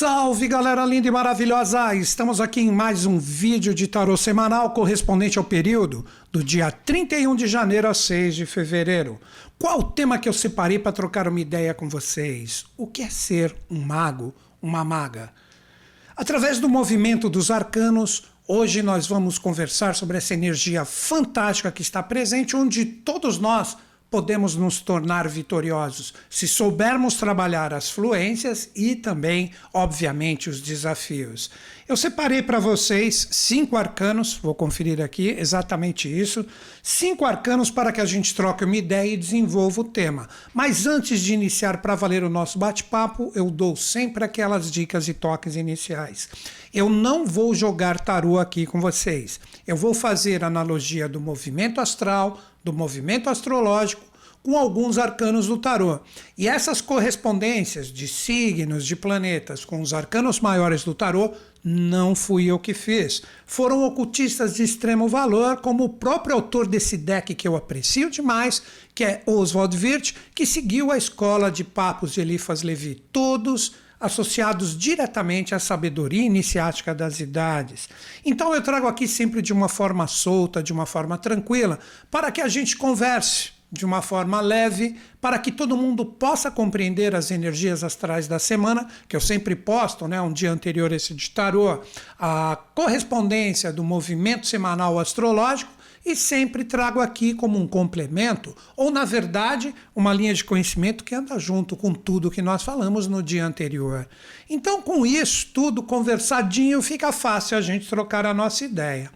Salve galera linda e maravilhosa! Estamos aqui em mais um vídeo de tarô semanal correspondente ao período do dia 31 de janeiro a 6 de fevereiro. Qual o tema que eu separei para trocar uma ideia com vocês? O que é ser um mago, uma maga? Através do movimento dos arcanos, hoje nós vamos conversar sobre essa energia fantástica que está presente, onde todos nós podemos nos tornar vitoriosos se soubermos trabalhar as fluências e também, obviamente, os desafios. Eu separei para vocês cinco arcanos, vou conferir aqui exatamente isso, cinco arcanos para que a gente troque uma ideia e desenvolva o tema. Mas antes de iniciar para valer o nosso bate-papo, eu dou sempre aquelas dicas e toques iniciais. Eu não vou jogar tarô aqui com vocês. Eu vou fazer analogia do movimento astral, do movimento astrológico com alguns arcanos do tarô. E essas correspondências de signos, de planetas com os arcanos maiores do tarô não fui eu que fiz. Foram ocultistas de extremo valor, como o próprio autor desse deck que eu aprecio demais, que é Oswald Wirth, que seguiu a escola de papos de Eliphas Levi. Todos associados diretamente à sabedoria iniciática das idades. Então eu trago aqui sempre de uma forma solta, de uma forma tranquila, para que a gente converse de uma forma leve, para que todo mundo possa compreender as energias astrais da semana, que eu sempre posto, né, um dia anterior esse de tarô, a correspondência do movimento semanal astrológico e sempre trago aqui como um complemento, ou na verdade, uma linha de conhecimento que anda junto com tudo que nós falamos no dia anterior. Então, com isso tudo conversadinho, fica fácil a gente trocar a nossa ideia.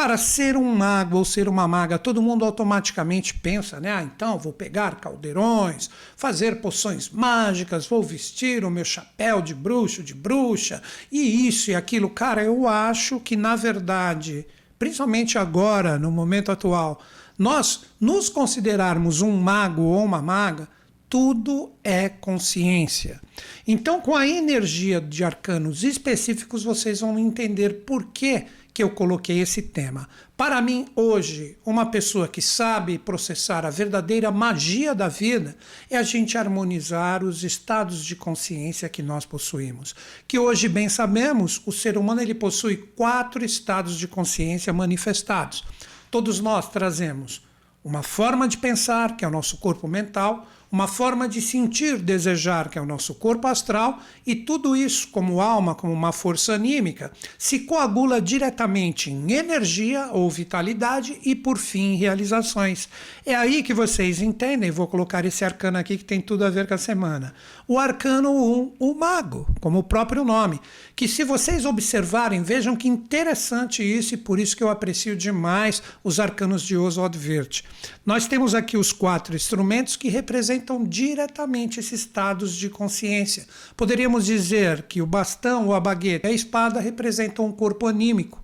Cara, ser um mago ou ser uma maga, todo mundo automaticamente pensa, né? Ah, então vou pegar caldeirões, fazer poções mágicas, vou vestir o meu chapéu de bruxo, de bruxa, e isso e aquilo. Cara, eu acho que na verdade principalmente agora, no momento atual, nós nos considerarmos um mago ou uma maga, tudo é consciência. Então, com a energia de arcanos específicos, vocês vão entender por que, que eu coloquei esse tema. Para mim, hoje, uma pessoa que sabe processar a verdadeira magia da vida é a gente harmonizar os estados de consciência que nós possuímos. Que hoje, bem sabemos, o ser humano ele possui quatro estados de consciência manifestados. Todos nós trazemos uma forma de pensar, que é o nosso corpo mental, uma forma de sentir, desejar, que é o nosso corpo astral, e tudo isso, como alma, como uma força anímica, se coagula diretamente em energia ou vitalidade e, por fim, em realizações. É aí que vocês entendem, vou colocar esse arcano aqui que tem tudo a ver com a semana. O arcano 1, o mago, como o próprio nome, que se vocês observarem, vejam que interessante isso e por isso que eu aprecio demais os arcanos de Oswald Wirth. Nós temos aqui os quatro instrumentos que representam diretamente esses estados de consciência. Poderíamos dizer que o bastão ou a baguete e a espada representam um corpo anímico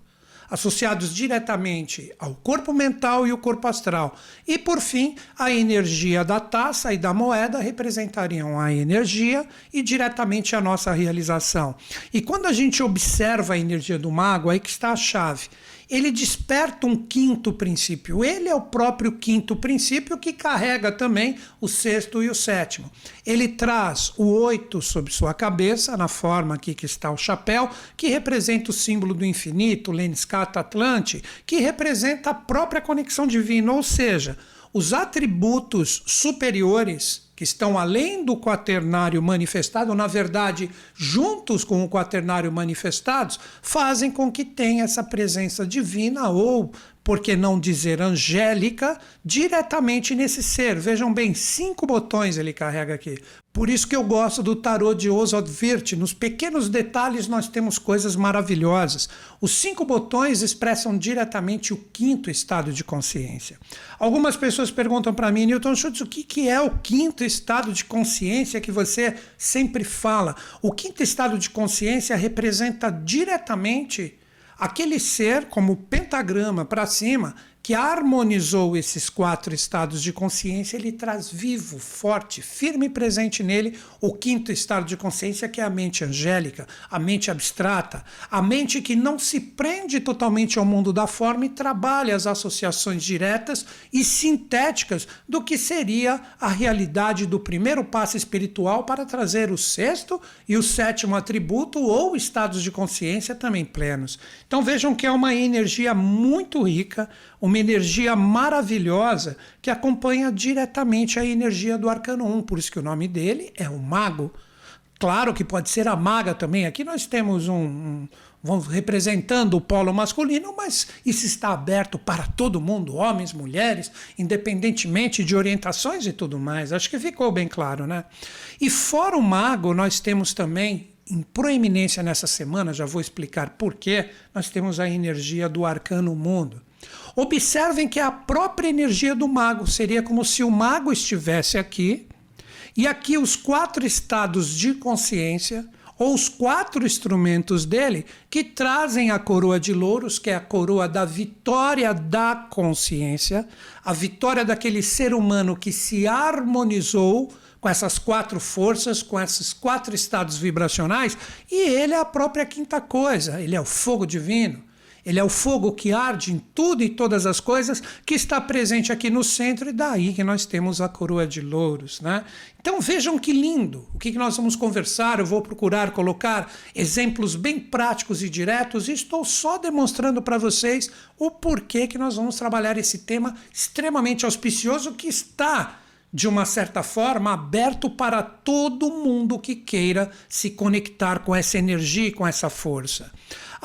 associados diretamente ao corpo mental e o corpo astral. E, por fim, a energia da taça e da moeda representariam a energia e diretamente a nossa realização. E quando a gente observa a energia do mago, aí que está a chave ele desperta um quinto princípio. Ele é o próprio quinto princípio que carrega também o sexto e o sétimo. Ele traz o oito sobre sua cabeça, na forma aqui que está o chapéu, que representa o símbolo do infinito, Lenskata Atlante, que representa a própria conexão divina, ou seja, os atributos superiores que estão além do quaternário manifestado, na verdade, juntos com o quaternário manifestados, fazem com que tenha essa presença divina ou por que não dizer angélica, diretamente nesse ser. Vejam bem, cinco botões ele carrega aqui. Por isso que eu gosto do tarô de Oswald Wirth. Nos pequenos detalhes nós temos coisas maravilhosas. Os cinco botões expressam diretamente o quinto estado de consciência. Algumas pessoas perguntam para mim, Newton Schultz, o que é o quinto estado de consciência que você sempre fala? O quinto estado de consciência representa diretamente aquele ser, como pentagrama para cima, que harmonizou esses quatro estados de consciência, ele traz vivo, forte, firme e presente nele o quinto estado de consciência, que é a mente angélica, a mente abstrata, a mente que não se prende totalmente ao mundo da forma e trabalha as associações diretas e sintéticas do que seria a realidade do primeiro passo espiritual para trazer o sexto e o sétimo atributo ou estados de consciência também plenos. Então vejam que é uma energia muito rica, uma energia maravilhosa que acompanha diretamente a energia do arcano 1, por isso que o nome dele é o mago. Claro que pode ser a maga também. Aqui nós temos um, um vamos representando o polo masculino, mas isso está aberto para todo mundo, homens, mulheres, independentemente de orientações e tudo mais. Acho que ficou bem claro, né? E fora o mago, nós temos também em proeminência nessa semana, já vou explicar por quê, nós temos a energia do arcano mundo. Observem que a própria energia do mago seria como se o mago estivesse aqui, e aqui os quatro estados de consciência, ou os quatro instrumentos dele, que trazem a coroa de louros, que é a coroa da vitória da consciência, a vitória daquele ser humano que se harmonizou com essas quatro forças, com esses quatro estados vibracionais, e ele é a própria quinta coisa, ele é o fogo divino. Ele é o fogo que arde em tudo e todas as coisas, que está presente aqui no centro, e daí que nós temos a coroa de louros. Né? Então vejam que lindo o que nós vamos conversar. Eu vou procurar colocar exemplos bem práticos e diretos, e estou só demonstrando para vocês o porquê que nós vamos trabalhar esse tema extremamente auspicioso que está de uma certa forma, aberto para todo mundo que queira se conectar com essa energia e com essa força.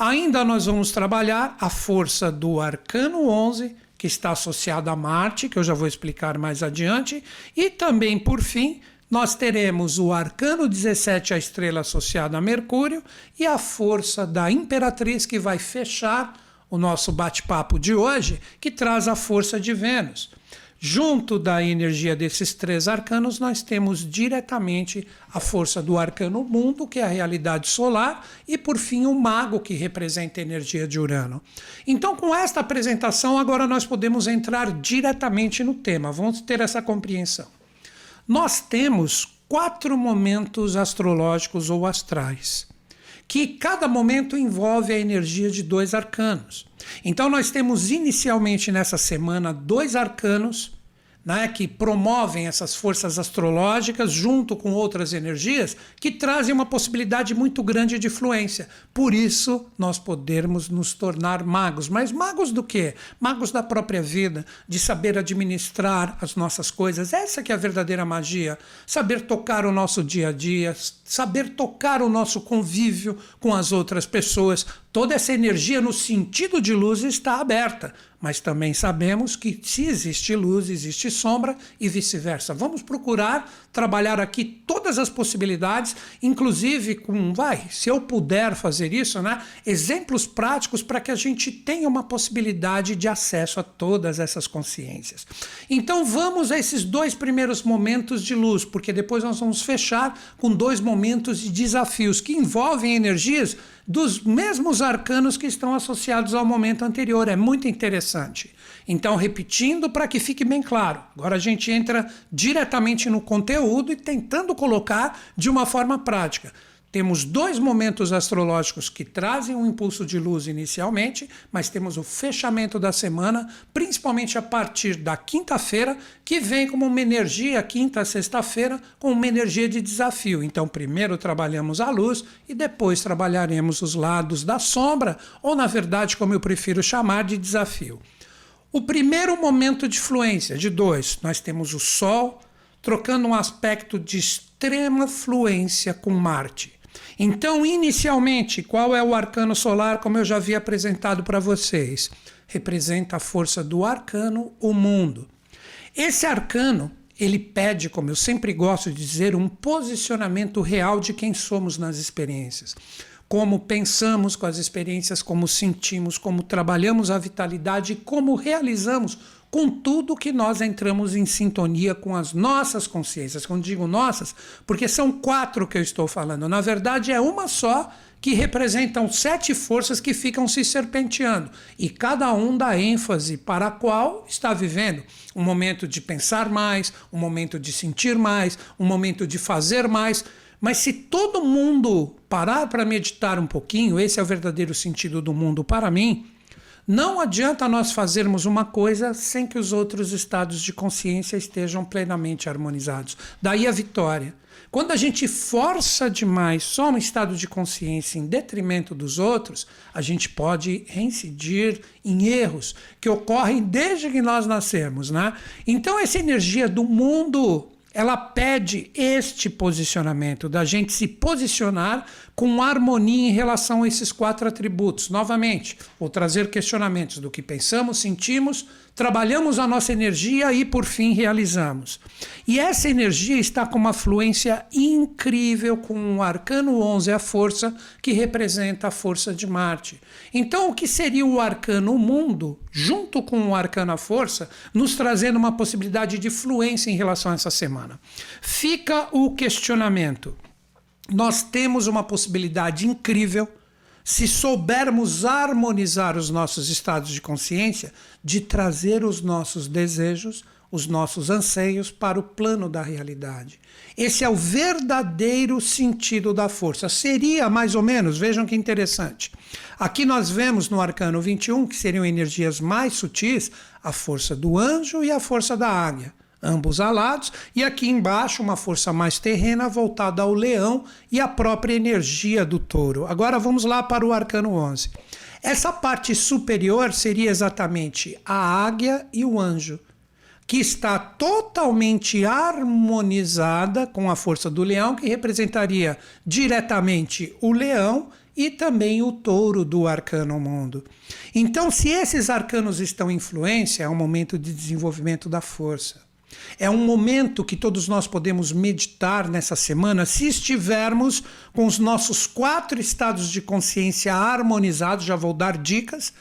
Ainda nós vamos trabalhar a força do arcano 11, que está associada a Marte, que eu já vou explicar mais adiante, e também, por fim, nós teremos o arcano 17, a estrela associada a Mercúrio, e a força da Imperatriz, que vai fechar o nosso bate-papo de hoje, que traz a força de Vênus. Junto da energia desses três arcanos, nós temos diretamente a força do arcano mundo, que é a realidade solar, e por fim o mago, que representa a energia de Urano. Então, com esta apresentação, agora nós podemos entrar diretamente no tema, vamos ter essa compreensão. Nós temos quatro momentos astrológicos ou astrais, que cada momento envolve a energia de dois arcanos. Então, nós temos inicialmente nessa semana dois arcanos né, que promovem essas forças astrológicas junto com outras energias que trazem uma possibilidade muito grande de fluência. Por isso, nós podemos nos tornar magos. Mas magos do quê? Magos da própria vida, de saber administrar as nossas coisas. Essa que é a verdadeira magia. Saber tocar o nosso dia a dia, saber tocar o nosso convívio com as outras pessoas. Toda essa energia no sentido de luz está aberta mas também sabemos que se existe luz, existe sombra e vice-versa. Vamos procurar trabalhar aqui todas as possibilidades, inclusive com, vai, se eu puder fazer isso, né? Exemplos práticos para que a gente tenha uma possibilidade de acesso a todas essas consciências. Então vamos a esses dois primeiros momentos de luz, porque depois nós vamos fechar com dois momentos de desafios que envolvem energias dos mesmos arcanos que estão associados ao momento anterior. É muito interessante. Então, repetindo para que fique bem claro, agora a gente entra diretamente no conteúdo e tentando colocar de uma forma prática. Temos dois momentos astrológicos que trazem um impulso de luz inicialmente, mas temos o fechamento da semana, principalmente a partir da quinta-feira, que vem como uma energia, quinta sexta-feira, com uma energia de desafio. Então, primeiro trabalhamos a luz e depois trabalharemos os lados da sombra, ou na verdade, como eu prefiro chamar, de desafio. O primeiro momento de fluência, de dois, nós temos o Sol trocando um aspecto de extrema fluência com Marte. Então, inicialmente, qual é o arcano solar, como eu já havia apresentado para vocês? Representa a força do arcano, o mundo. Esse arcano, ele pede, como eu sempre gosto de dizer, um posicionamento real de quem somos nas experiências. Como pensamos com as experiências, como sentimos, como trabalhamos a vitalidade e como realizamos com tudo que nós entramos em sintonia com as nossas consciências. Quando digo nossas, porque são quatro que eu estou falando. Na verdade, é uma só que representam sete forças que ficam se serpenteando, e cada um dá ênfase para a qual está vivendo. Um momento de pensar mais, um momento de sentir mais, um momento de fazer mais. Mas se todo mundo parar para meditar um pouquinho, esse é o verdadeiro sentido do mundo para mim. Não adianta nós fazermos uma coisa sem que os outros estados de consciência estejam plenamente harmonizados. Daí a vitória. Quando a gente força demais só um estado de consciência em detrimento dos outros, a gente pode reincidir em erros que ocorrem desde que nós nascemos, né? Então essa energia do mundo ela pede este posicionamento, da gente se posicionar com harmonia em relação a esses quatro atributos. Novamente, vou trazer questionamentos do que pensamos, sentimos, trabalhamos a nossa energia e, por fim, realizamos. E essa energia está com uma fluência incrível com o arcano 11, a força, que representa a força de Marte. Então, o que seria o arcano mundo, junto com o arcano a força, nos trazendo uma possibilidade de fluência em relação a essa semana? Fica o questionamento. Nós temos uma possibilidade incrível se soubermos harmonizar os nossos estados de consciência, de trazer os nossos desejos, os nossos anseios para o plano da realidade. Esse é o verdadeiro sentido da força. Seria mais ou menos, vejam que interessante. Aqui nós vemos no arcano 21, que seriam energias mais sutis, a força do anjo e a força da águia ambos alados, e aqui embaixo uma força mais terrena voltada ao leão e a própria energia do touro. Agora vamos lá para o arcano 11. Essa parte superior seria exatamente a águia e o anjo, que está totalmente harmonizada com a força do leão, que representaria diretamente o leão e também o touro do arcano mundo. Então, se esses arcanos estão em influência, é um momento de desenvolvimento da força. É um momento que todos nós podemos meditar nessa semana se estivermos com os nossos quatro estados de consciência harmonizados. Já vou dar dicas.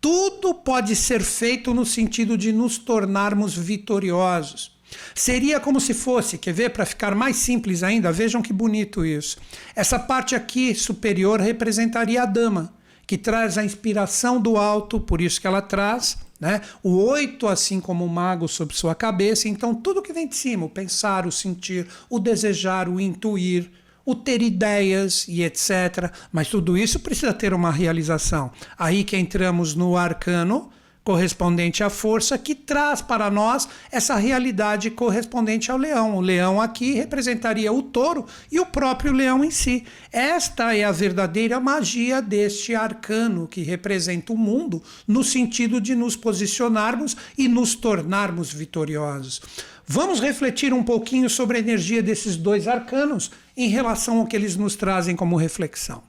Tudo pode ser feito no sentido de nos tornarmos vitoriosos. Seria como se fosse, quer ver, para ficar mais simples ainda, vejam que bonito isso. Essa parte aqui superior representaria a dama, que traz a inspiração do alto, por isso que ela traz né? O oito, assim como o mago sobre sua cabeça, então tudo que vem de cima, o pensar, o sentir, o desejar, o intuir, o ter ideias e etc. Mas tudo isso precisa ter uma realização. Aí que entramos no arcano correspondente à força, que traz para nós essa realidade correspondente ao leão. O leão aqui representaria o touro e o próprio leão em si. Esta é a verdadeira magia deste arcano que representa o mundo no sentido de nos posicionarmos e nos tornarmos vitoriosos. Vamos refletir um pouquinho sobre a energia desses dois arcanos em relação ao que eles nos trazem como reflexão.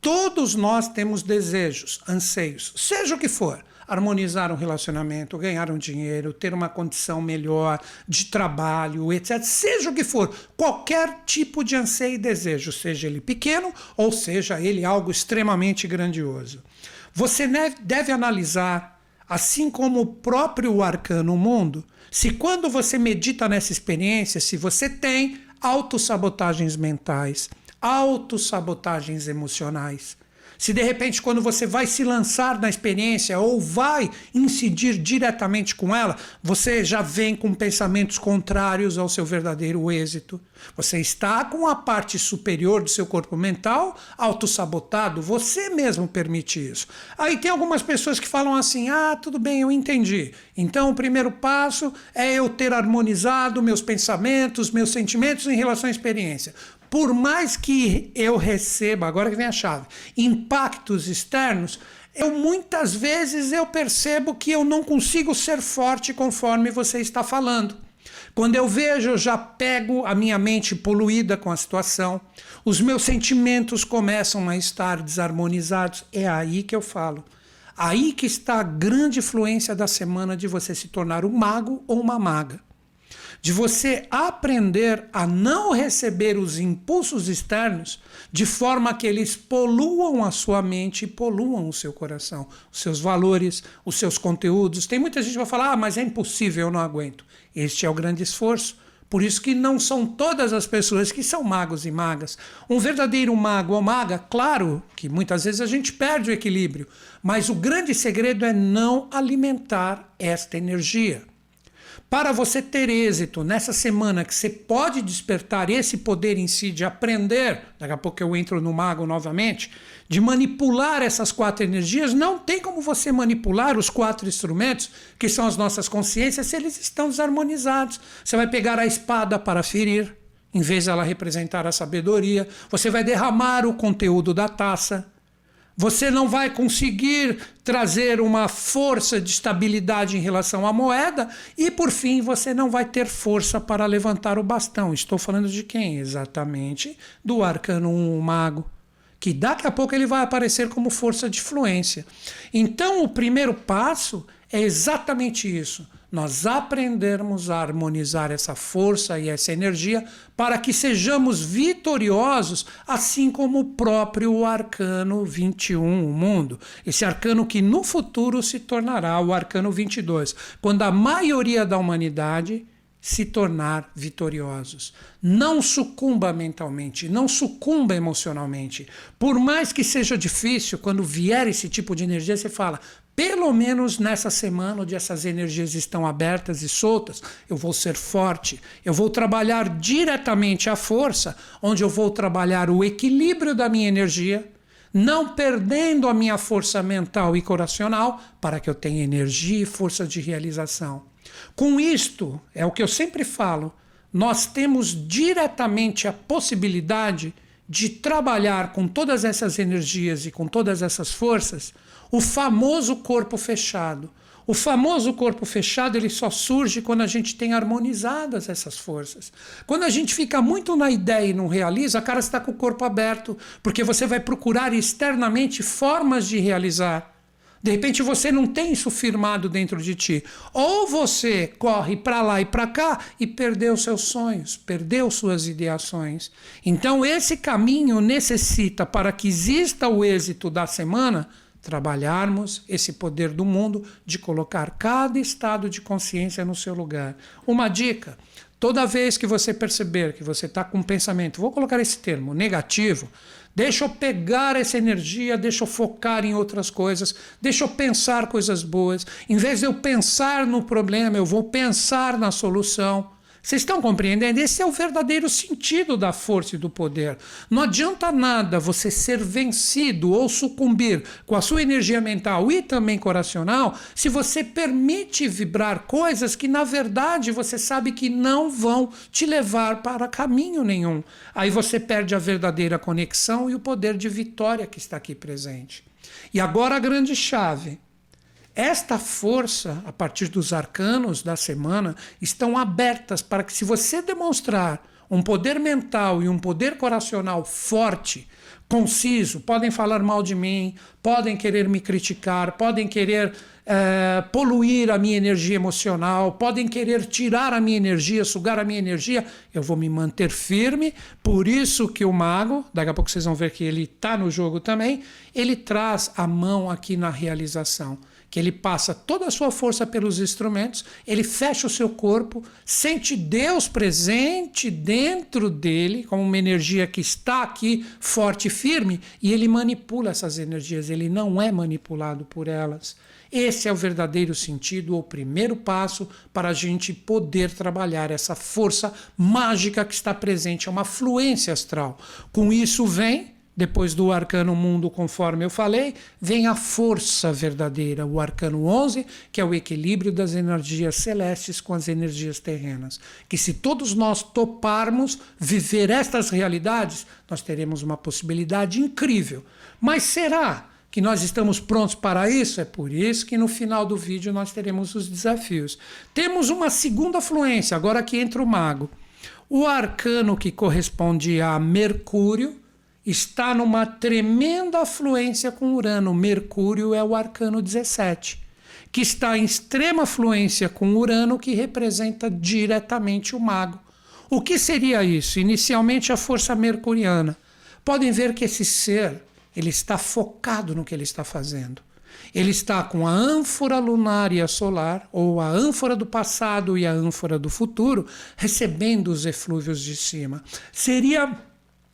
Todos nós temos desejos, anseios, seja o que for harmonizar um relacionamento, ganhar um dinheiro, ter uma condição melhor de trabalho, etc. Seja o que for, qualquer tipo de anseio e desejo, seja ele pequeno ou seja ele algo extremamente grandioso. Você deve analisar, assim como o próprio arcano mundo, se quando você medita nessa experiência, se você tem autossabotagens mentais, autossabotagens emocionais, se de repente, quando você vai se lançar na experiência ou vai incidir diretamente com ela, você já vem com pensamentos contrários ao seu verdadeiro êxito. Você está com a parte superior do seu corpo mental autossabotado, você mesmo permite isso. Aí tem algumas pessoas que falam assim: ah, tudo bem, eu entendi. Então o primeiro passo é eu ter harmonizado meus pensamentos, meus sentimentos em relação à experiência por mais que eu receba, agora que vem a chave, impactos externos, eu muitas vezes eu percebo que eu não consigo ser forte conforme você está falando. Quando eu vejo, eu já pego a minha mente poluída com a situação, os meus sentimentos começam a estar desarmonizados. É aí que eu falo. Aí que está a grande influência da semana de você se tornar um mago ou uma maga. De você aprender a não receber os impulsos externos de forma que eles poluam a sua mente e poluam o seu coração, os seus valores, os seus conteúdos. Tem muita gente que vai falar: ah, mas é impossível, eu não aguento. Este é o grande esforço. Por isso que não são todas as pessoas que são magos e magas. Um verdadeiro mago ou maga, claro que muitas vezes a gente perde o equilíbrio, mas o grande segredo é não alimentar esta energia. Para você ter êxito nessa semana que você pode despertar esse poder em si de aprender, daqui a pouco eu entro no mago novamente, de manipular essas quatro energias, não tem como você manipular os quatro instrumentos, que são as nossas consciências, se eles estão desarmonizados. Você vai pegar a espada para ferir, em vez de ela representar a sabedoria, você vai derramar o conteúdo da taça, você não vai conseguir trazer uma força de estabilidade em relação à moeda e, por fim, você não vai ter força para levantar o bastão. Estou falando de quem? Exatamente do arcano 1, mago, que daqui a pouco ele vai aparecer como força de fluência. Então, o primeiro passo é exatamente isso nós aprendermos a harmonizar essa força e essa energia para que sejamos vitoriosos, assim como o próprio arcano 21, o mundo. Esse arcano que no futuro se tornará o arcano 22, quando a maioria da humanidade se tornar vitoriosos. Não sucumba mentalmente, não sucumba emocionalmente. Por mais que seja difícil, quando vier esse tipo de energia, você fala: pelo menos nessa semana onde essas energias estão abertas e soltas, eu vou ser forte, eu vou trabalhar diretamente a força, onde eu vou trabalhar o equilíbrio da minha energia, não perdendo a minha força mental e coracional, para que eu tenha energia e força de realização. Com isto, é o que eu sempre falo, nós temos diretamente a possibilidade de trabalhar com todas essas energias e com todas essas forças o famoso corpo fechado. O famoso corpo fechado ele só surge quando a gente tem harmonizadas essas forças. Quando a gente fica muito na ideia e não realiza, a cara está com o corpo aberto, porque você vai procurar externamente formas de realizar. De repente você não tem isso firmado dentro de ti. Ou você corre para lá e para cá e perdeu seus sonhos, perdeu suas ideações. Então esse caminho necessita para que exista o êxito da semana trabalharmos esse poder do mundo de colocar cada estado de consciência no seu lugar. Uma dica: toda vez que você perceber que você está com um pensamento, vou colocar esse termo, negativo, deixa eu pegar essa energia, deixa eu focar em outras coisas, deixa eu pensar coisas boas. Em vez de eu pensar no problema, eu vou pensar na solução. Vocês estão compreendendo? Esse é o verdadeiro sentido da força e do poder. Não adianta nada você ser vencido ou sucumbir com a sua energia mental e também coracional se você permite vibrar coisas que, na verdade, você sabe que não vão te levar para caminho nenhum. Aí você perde a verdadeira conexão e o poder de vitória que está aqui presente. E agora a grande chave. Esta força, a partir dos arcanos da semana, estão abertas para que, se você demonstrar um poder mental e um poder coracional forte, conciso, podem falar mal de mim, podem querer me criticar, podem querer é, poluir a minha energia emocional, podem querer tirar a minha energia, sugar a minha energia, eu vou me manter firme. Por isso que o mago, daqui a pouco vocês vão ver que ele está no jogo também, ele traz a mão aqui na realização que ele passa toda a sua força pelos instrumentos, ele fecha o seu corpo, sente Deus presente dentro dele, como uma energia que está aqui forte e firme, e ele manipula essas energias, ele não é manipulado por elas. Esse é o verdadeiro sentido, o primeiro passo para a gente poder trabalhar essa força mágica que está presente, é uma fluência astral. Com isso vem depois do arcano mundo, conforme eu falei, vem a força verdadeira, o arcano 11, que é o equilíbrio das energias celestes com as energias terrenas. Que se todos nós toparmos viver estas realidades, nós teremos uma possibilidade incrível. Mas será que nós estamos prontos para isso? É por isso que no final do vídeo nós teremos os desafios. Temos uma segunda fluência, agora que entra o mago. O arcano que corresponde a Mercúrio está numa tremenda afluência com Urano. Mercúrio é o arcano 17, que está em extrema fluência com Urano, que representa diretamente o mago. O que seria isso? Inicialmente a força mercuriana. Podem ver que esse ser, ele está focado no que ele está fazendo. Ele está com a ânfora lunar e a solar, ou a ânfora do passado e a ânfora do futuro, recebendo os eflúvios de cima. Seria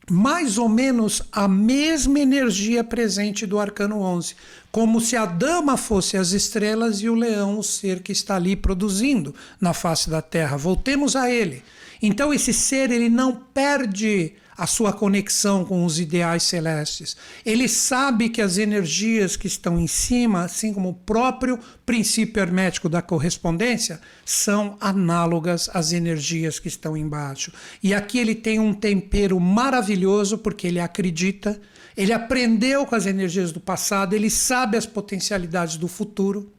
mais ou menos a mesma energia presente do arcano 11, como se a dama fosse as estrelas e o leão o ser que está ali produzindo na face da terra. Voltemos a ele. Então esse ser ele não perde a sua conexão com os ideais celestes. Ele sabe que as energias que estão em cima, assim como o próprio princípio hermético da correspondência, são análogas às energias que estão embaixo. E aqui ele tem um tempero maravilhoso porque ele acredita, ele aprendeu com as energias do passado, ele sabe as potencialidades do futuro.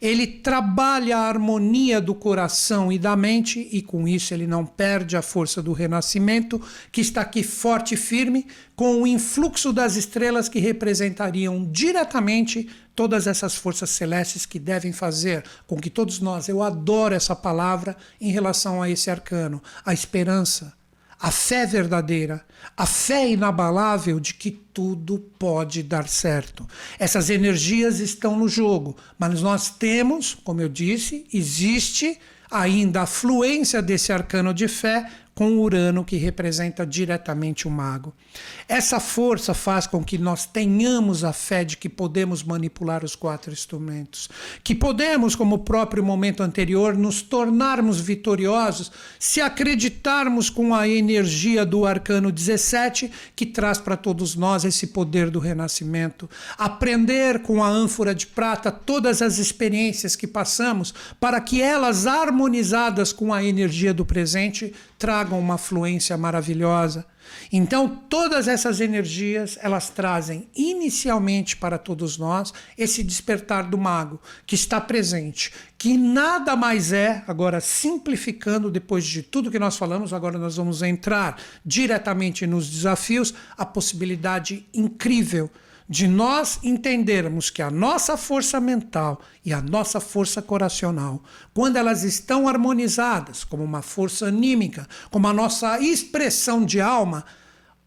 Ele trabalha a harmonia do coração e da mente, e com isso ele não perde a força do renascimento, que está aqui forte e firme, com o influxo das estrelas que representariam diretamente todas essas forças celestes que devem fazer com que todos nós, eu adoro essa palavra em relação a esse arcano, a esperança a fé verdadeira, a fé inabalável de que tudo pode dar certo. Essas energias estão no jogo, mas nós temos, como eu disse, existe ainda a fluência desse arcano de fé com Urano, que representa diretamente o mago. Essa força faz com que nós tenhamos a fé de que podemos manipular os quatro instrumentos, que podemos, como o próprio momento anterior, nos tornarmos vitoriosos se acreditarmos com a energia do arcano 17, que traz para todos nós esse poder do renascimento. Aprender com a ânfora de prata todas as experiências que passamos, para que elas, harmonizadas com a energia do presente, tragam uma fluência maravilhosa. Então, todas essas energias, elas trazem inicialmente para todos nós esse despertar do mago que está presente, que nada mais é, agora simplificando depois de tudo que nós falamos, agora nós vamos entrar diretamente nos desafios, a possibilidade incrível de nós entendermos que a nossa força mental e a nossa força coracional, quando elas estão harmonizadas, como uma força anímica, como a nossa expressão de alma,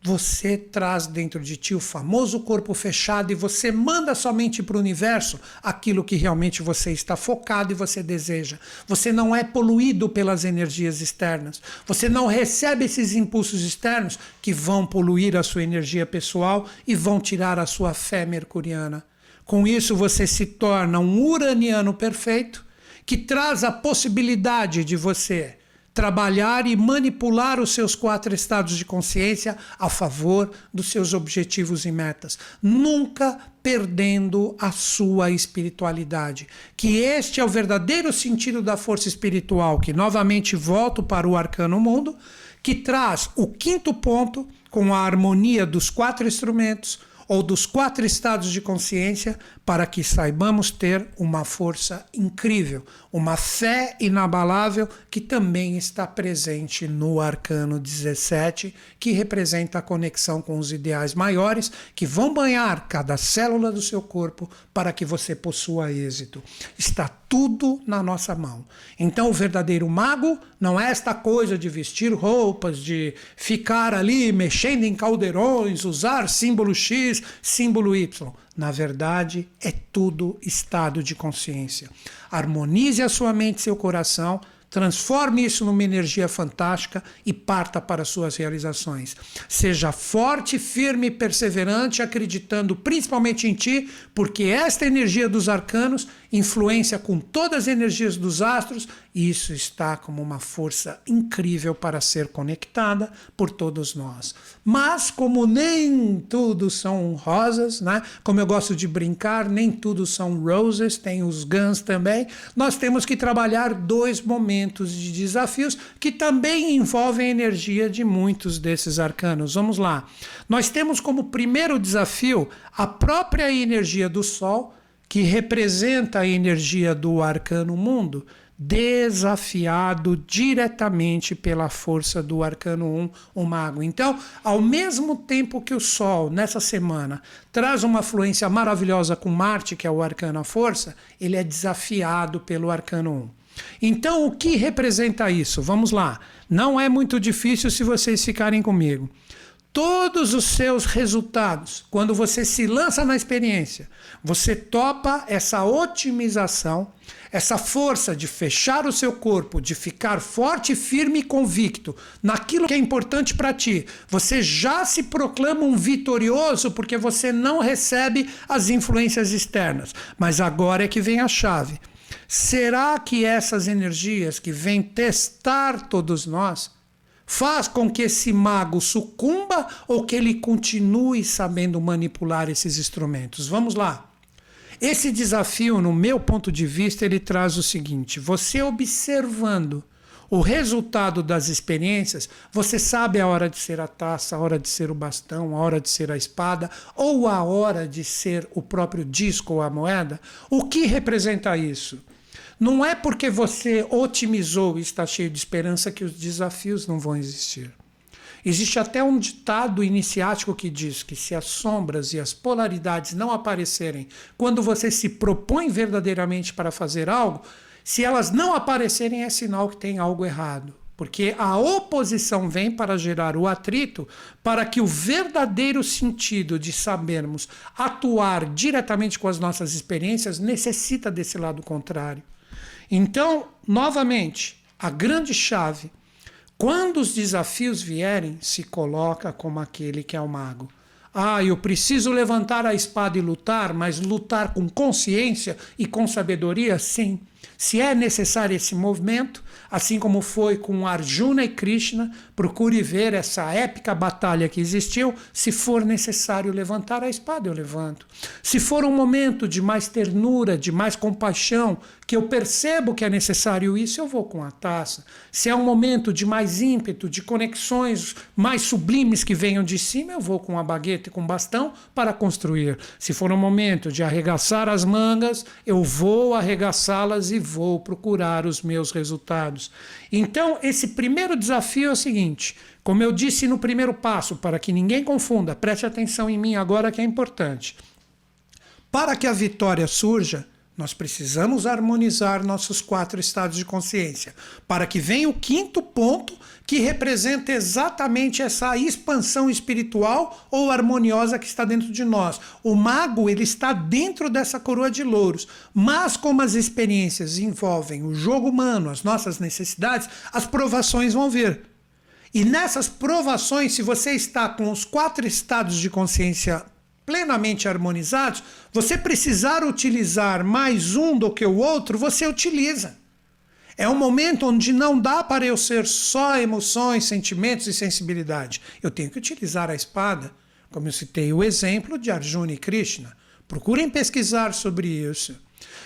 você traz dentro de ti o famoso corpo fechado e você manda somente para o universo aquilo que realmente você está focado e você deseja. Você não é poluído pelas energias externas. Você não recebe esses impulsos externos que vão poluir a sua energia pessoal e vão tirar a sua fé mercuriana. Com isso, você se torna um uraniano perfeito que traz a possibilidade de você trabalhar e manipular os seus quatro estados de consciência a favor dos seus objetivos e metas, nunca perdendo a sua espiritualidade. Que este é o verdadeiro sentido da força espiritual, que novamente volto para o arcano mundo, que traz o quinto ponto com a harmonia dos quatro instrumentos ou dos quatro estados de consciência para que saibamos ter uma força incrível, uma fé inabalável que também está presente no arcano 17, que representa a conexão com os ideais maiores que vão banhar cada célula do seu corpo para que você possua êxito. Está tudo na nossa mão. Então, o verdadeiro mago não é esta coisa de vestir roupas, de ficar ali mexendo em caldeirões, usar símbolo X, símbolo Y na verdade, é tudo estado de consciência. Harmonize a sua mente e seu coração Transforme isso numa energia fantástica e parta para suas realizações. Seja forte, firme e perseverante, acreditando principalmente em ti, porque esta energia dos arcanos influencia com todas as energias dos astros isso está como uma força incrível para ser conectada por todos nós. Mas como nem tudo são rosas, né? Como eu gosto de brincar, nem tudo são roses, tem os guns também. Nós temos que trabalhar dois momentos de desafios que também envolvem a energia de muitos desses arcanos. Vamos lá. Nós temos como primeiro desafio a própria energia do Sol, que representa a energia do arcano mundo, desafiado diretamente pela força do arcano 1, o mago. Então, ao mesmo tempo que o Sol, nessa semana, traz uma fluência maravilhosa com Marte, que é o arcano a força, ele é desafiado pelo arcano 1. Então, o que representa isso? Vamos lá. Não é muito difícil se vocês ficarem comigo todos os seus resultados, quando você se lança na experiência, você topa essa otimização, essa força de fechar o seu corpo, de ficar forte, firme e convicto naquilo que é importante para ti. Você já se proclama um vitorioso porque você não recebe as influências externas. Mas agora é que vem a chave. Será que essas energias que vêm testar todos nós faz com que esse mago sucumba ou que ele continue sabendo manipular esses instrumentos? Vamos lá. Esse desafio, no meu ponto de vista, ele traz o seguinte: você observando o resultado das experiências, você sabe a hora de ser a taça, a hora de ser o bastão, a hora de ser a espada, ou a hora de ser o próprio disco ou a moeda? O que representa isso? Não é porque você otimizou e está cheio de esperança que os desafios não vão existir. Existe até um ditado iniciático que diz que se as sombras e as polaridades não aparecerem quando você se propõe verdadeiramente para fazer algo, se elas não aparecerem é sinal que tem algo errado. Porque a oposição vem para gerar o atrito, para que o verdadeiro sentido de sabermos atuar diretamente com as nossas experiências necessita desse lado contrário. Então, novamente, a grande chave, quando os desafios vierem, se coloca como aquele que é o mago. Ah, eu preciso levantar a espada e lutar, mas lutar com consciência e com sabedoria? Sim. Se é necessário esse movimento, assim como foi com Arjuna e Krishna, procure ver essa épica batalha que existiu. Se for necessário levantar a espada, eu levanto. Se for um momento de mais ternura, de mais compaixão, que eu percebo que é necessário isso, eu vou com a taça. Se é um momento de mais ímpeto, de conexões mais sublimes que venham de cima, eu vou com a baguete e com o bastão para construir. Se for um momento de arregaçar as mangas, eu vou arregaçá-las e vou procurar os meus resultados. Então, esse primeiro desafio é o seguinte: como eu disse no primeiro passo, para que ninguém confunda, preste atenção em mim agora que é importante. Para que a vitória surja, nós precisamos harmonizar nossos quatro estados de consciência, para que venha o quinto ponto, que representa exatamente essa expansão espiritual ou harmoniosa que está dentro de nós. O mago, ele está dentro dessa coroa de louros, mas como as experiências envolvem o jogo humano, as nossas necessidades, as provações vão vir. E nessas provações, se você está com os quatro estados de consciência plenamente harmonizados, você precisar utilizar mais um do que o outro, você utiliza. É um momento onde não dá para eu ser só emoções, sentimentos e sensibilidade. Eu tenho que utilizar a espada, como eu citei o exemplo de Arjuna e Krishna. Procurem pesquisar sobre isso.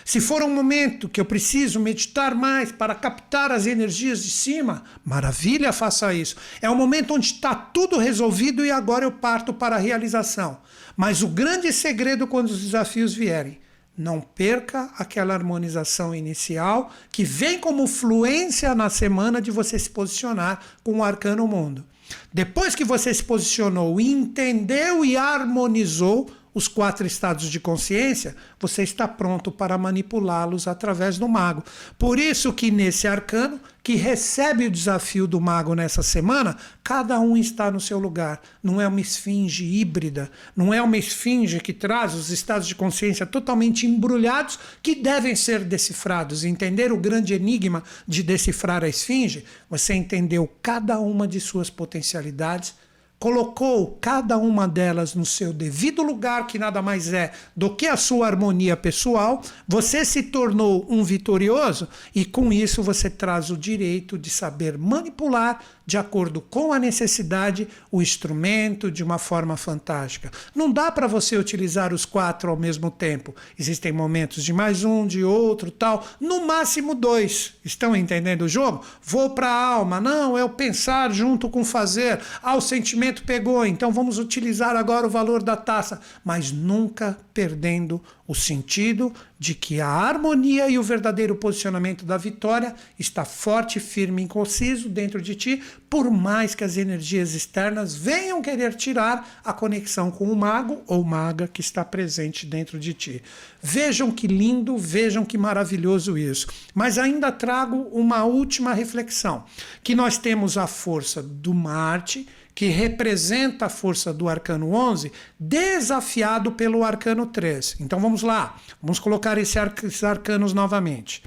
Se for um momento que eu preciso meditar mais para captar as energias de cima, maravilha, faça isso. É um momento onde está tudo resolvido e agora eu parto para a realização. Mas o grande segredo quando os desafios vierem, não perca aquela harmonização inicial que vem como fluência na semana de você se posicionar com o arcano mundo. Depois que você se posicionou, entendeu e harmonizou, os quatro estados de consciência, você está pronto para manipulá-los através do mago. Por isso que nesse arcano, que recebe o desafio do mago nessa semana, cada um está no seu lugar. Não é uma esfinge híbrida, não é uma esfinge que traz os estados de consciência totalmente embrulhados que devem ser decifrados. Entender o grande enigma de decifrar a esfinge, você entendeu cada uma de suas potencialidades colocou cada uma delas no seu devido lugar, que nada mais é do que a sua harmonia pessoal, você se tornou um vitorioso e com isso você traz o direito de saber manipular de acordo com a necessidade o instrumento de uma forma fantástica. Não dá para você utilizar os quatro ao mesmo tempo. Existem momentos de mais um, de outro, tal, no máximo dois. Estão entendendo o jogo? Vou para a alma. Não, é o pensar junto com fazer. Ao sentimento momento pegou, então vamos utilizar agora o valor da taça, mas nunca perdendo o sentido de que a harmonia e o verdadeiro posicionamento da vitória está forte, firme e conciso dentro de ti, por mais que as energias externas venham querer tirar a conexão com o mago ou maga que está presente dentro de ti. Vejam que lindo, vejam que maravilhoso isso. Mas ainda trago uma última reflexão, que nós temos a força do Marte, que representa a força do arcano 11, desafiado pelo arcano 3. Então vamos lá, vamos colocar esses arcanos novamente.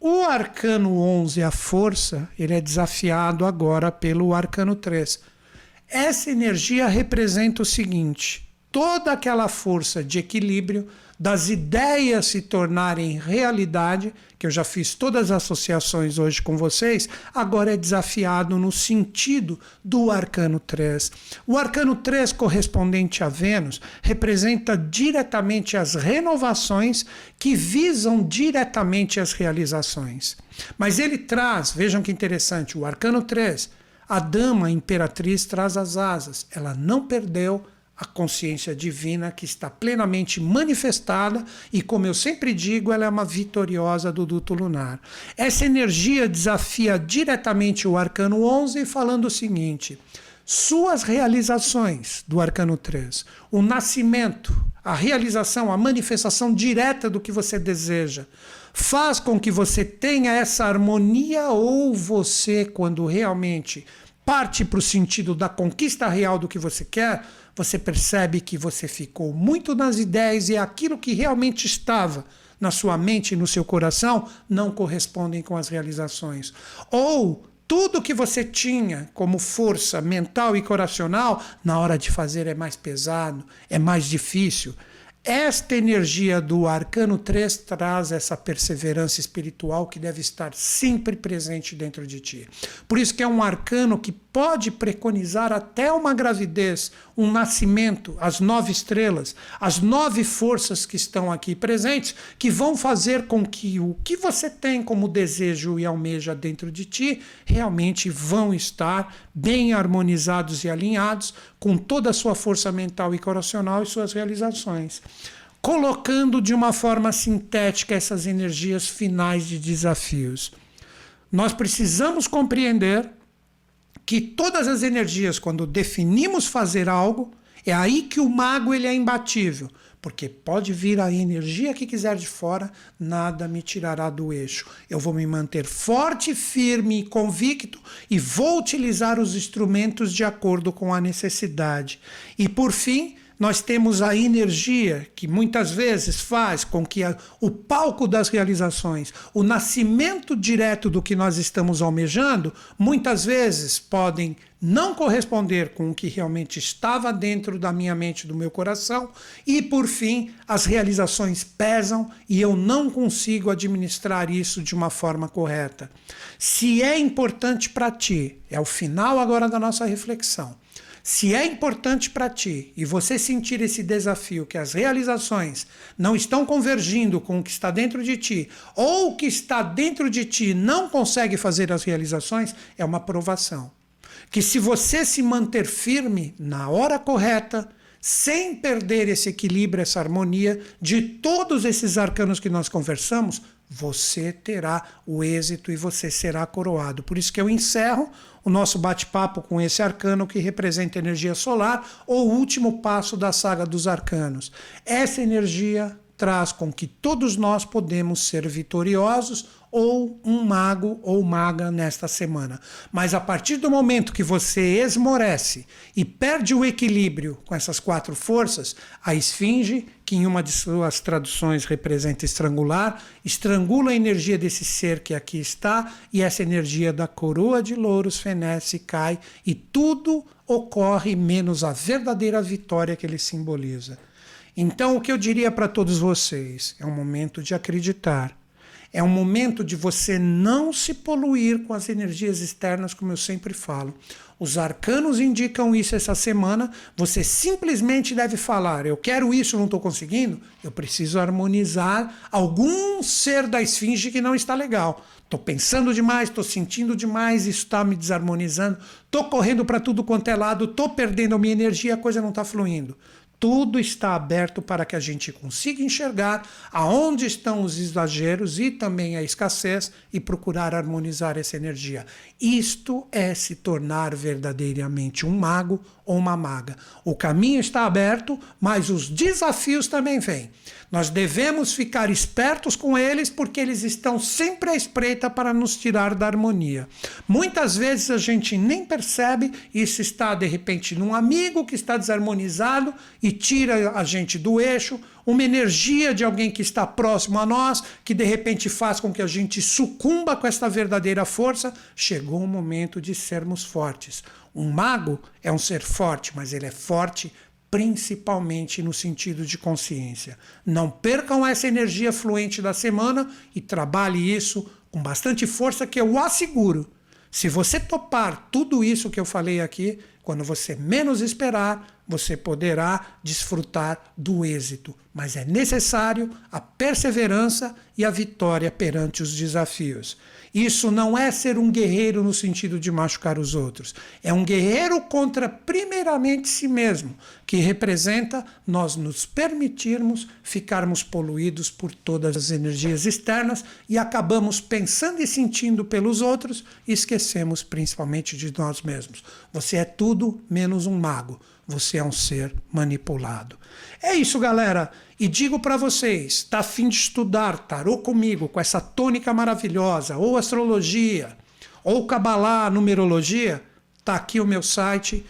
O arcano 11, a força, ele é desafiado agora pelo arcano 3. Essa energia representa o seguinte: toda aquela força de equilíbrio das ideias se tornarem realidade, que eu já fiz todas as associações hoje com vocês, agora é desafiado no sentido do arcano 3. O arcano 3, correspondente a Vênus, representa diretamente as renovações que visam diretamente as realizações. Mas ele traz, vejam que interessante, o arcano 3, a dama a imperatriz traz as asas, ela não perdeu a consciência divina que está plenamente manifestada e, como eu sempre digo, ela é uma vitoriosa do duto lunar. Essa energia desafia diretamente o arcano 11, falando o seguinte: suas realizações do arcano 3, o nascimento, a realização, a manifestação direta do que você deseja, faz com que você tenha essa harmonia ou você, quando realmente parte para o sentido da conquista real do que você quer, você percebe que você ficou muito nas ideias e aquilo que realmente estava na sua mente e no seu coração não correspondem com as realizações. Ou tudo que você tinha como força mental e coracional, na hora de fazer é mais pesado, é mais difícil. Esta energia do arcano 3 traz essa perseverança espiritual que deve estar sempre presente dentro de ti. Por isso que é um arcano que pode preconizar até uma gravidez, um nascimento, as nove estrelas, as nove forças que estão aqui presentes, que vão fazer com que o que você tem como desejo e almeja dentro de ti realmente vão estar bem harmonizados e alinhados com toda a sua força mental e coracional e suas realizações. Colocando de uma forma sintética essas energias finais de desafios. Nós precisamos compreender que todas as energias, quando definimos fazer algo, é aí que o mago ele é imbatível, porque pode vir a energia que quiser de fora, nada me tirará do eixo. Eu vou me manter forte, firme e convicto e vou utilizar os instrumentos de acordo com a necessidade. E por fim, nós temos a energia que muitas vezes faz com que a, o palco das realizações, o nascimento direto do que nós estamos almejando, muitas vezes podem não corresponder com o que realmente estava dentro da minha mente, do meu coração, e por fim, as realizações pesam e eu não consigo administrar isso de uma forma correta. Se é importante para ti, é o final agora da nossa reflexão se é importante para ti e você sentir esse desafio que as realizações não estão convergindo com o que está dentro de ti, ou o que está dentro de ti não consegue fazer as realizações, é uma provação. Que se você se manter firme na hora correta, sem perder esse equilíbrio, essa harmonia de todos esses arcanos que nós conversamos, você terá o êxito e você será coroado. Por isso que eu encerro o nosso bate-papo com esse arcano que representa energia solar, ou o último passo da saga dos arcanos. Essa energia traz com que todos nós podemos ser vitoriosos ou um mago ou maga nesta semana. Mas a partir do momento que você esmorece e perde o equilíbrio com essas quatro forças, a esfinge, que em uma de suas traduções representa estrangular, estrangula a energia desse ser que aqui está e essa energia da coroa de louros fenece, cai e tudo ocorre menos a verdadeira vitória que ele simboliza. Então, o que eu diria para todos vocês é um momento de acreditar É um momento de você não se poluir com as energias externas, como eu sempre falo. Os arcanos indicam isso essa semana. Você simplesmente deve falar: eu quero isso, não estou conseguindo. Eu preciso harmonizar algum ser da esfinge que não está legal. Estou pensando demais, estou sentindo demais, isso está me desarmonizando. Estou correndo para tudo quanto é lado, estou perdendo a minha energia, a coisa não está fluindo. Tudo está aberto para que a gente consiga enxergar aonde estão os exageros e também a escassez e procurar harmonizar essa energia. Isto é se tornar verdadeiramente um mago ou uma maga. O caminho está aberto, mas os desafios também vêm. Nós devemos ficar espertos com eles porque eles estão sempre à espreita para nos tirar da harmonia. Muitas vezes a gente nem percebe, isso está de repente num amigo que está desarmonizado e tira a gente do eixo, uma energia de alguém que está próximo a nós, que de repente faz com que a gente sucumba com esta verdadeira força. Chegou o momento de sermos fortes. Um mago é um ser forte, mas ele é forte principalmente no sentido de consciência. Não percam essa energia fluente da semana e trabalhe isso com bastante força, que eu asseguro. Se você topar tudo isso que eu falei aqui, quando você menos esperar, você poderá desfrutar do êxito. Mas é necessário a perseverança e a vitória perante os desafios. Isso não é ser um guerreiro no sentido de machucar os outros. É um guerreiro contra, primeiramente, si mesmo, que representa nós nos permitirmos ficarmos poluídos por todas as energias externas e acabamos pensando e sentindo pelos outros e esquecemos principalmente de nós mesmos. Você é tudo menos um mago. Você é um ser manipulado. É isso, galera. E digo para vocês, está afim de estudar tarô comigo, com essa tônica maravilhosa, ou astrologia, ou cabalá, numerologia? Tá aqui o meu site.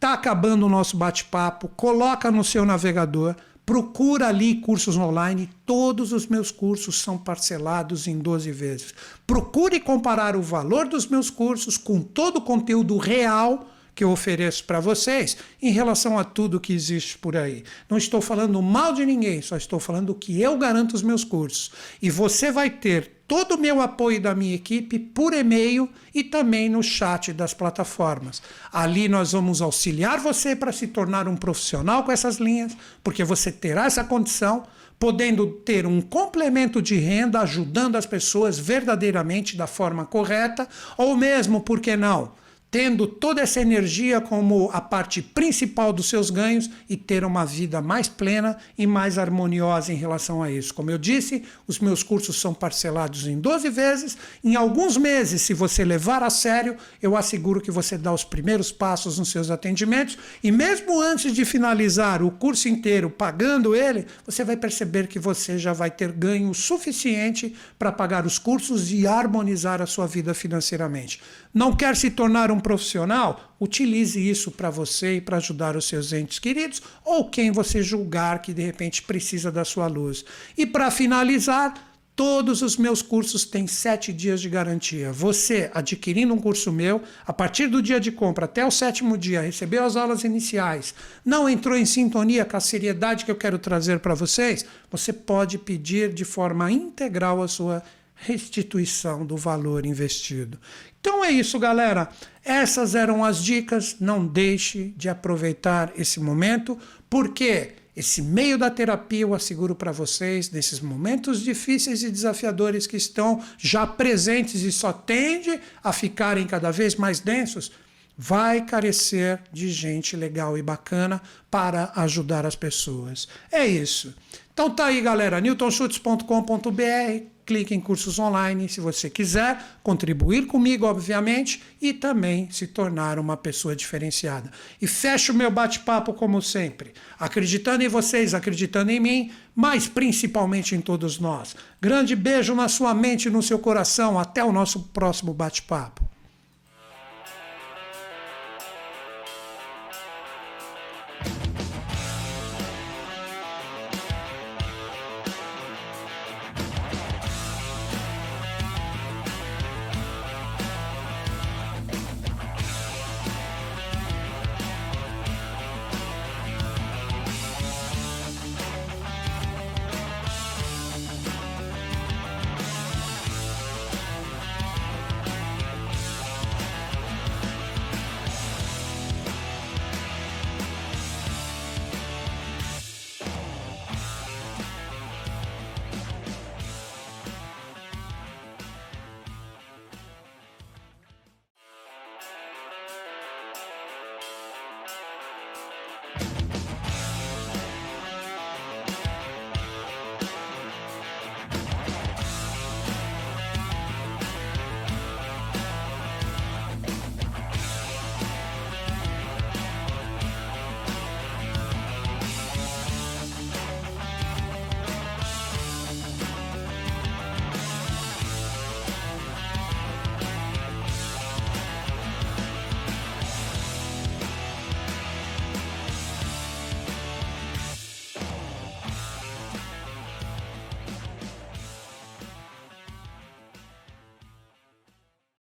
Tá acabando o nosso bate-papo. Coloca no seu navegador, procura ali cursos online. Todos os meus cursos são parcelados em 12 vezes. Procure comparar o valor dos meus cursos com todo o conteúdo real que eu ofereço para vocês em relação a tudo que existe por aí. Não estou falando mal de ninguém, só estou falando que eu garanto os meus cursos. E você vai ter todo o meu apoio da minha equipe por e-mail e também no chat das plataformas. Ali nós vamos auxiliar você para se tornar um profissional com essas linhas, porque você terá essa condição podendo ter um complemento de renda ajudando as pessoas verdadeiramente da forma correta, ou mesmo, por que não? Tendo toda essa energia como a parte principal dos seus ganhos e ter uma vida mais plena e mais harmoniosa em relação a isso. Como eu disse, os meus cursos são parcelados em 12 vezes. Em alguns meses, se você levar a sério, eu asseguro que você dá os primeiros passos nos seus atendimentos e mesmo antes de finalizar o curso inteiro pagando ele, você vai perceber que você já vai ter ganho suficiente para pagar os cursos e harmonizar a sua vida financeiramente. Não quer se tornar um profissional? Utilize isso para você e para ajudar os seus entes queridos ou quem você julgar que de repente precisa da sua luz. E para finalizar, Todos os meus cursos têm sete dias de garantia. Você, adquirindo um curso meu, a partir do dia de compra até o sétimo dia, recebeu as aulas iniciais, não entrou em sintonia com a seriedade que eu quero trazer para vocês, você pode pedir de forma integral a sua restituição do valor investido. Então é isso, galera. Essas eram as dicas. Não deixe de aproveitar esse momento, porque esse meio da terapia eu asseguro para vocês, nesses momentos difíceis e desafiadores que estão já presentes e só tende a ficarem cada vez mais densos, vai carecer de gente legal e bacana para ajudar as pessoas. É isso. Então tá aí, galera, newtonschutz.com.br, clique em cursos online se você quiser contribuir comigo, obviamente, e também se tornar uma pessoa diferenciada. E fecho o meu bate-papo como sempre, acreditando em vocês, acreditando em mim, mas principalmente em todos nós. Grande beijo na sua mente e no seu coração. Até o nosso próximo bate-papo.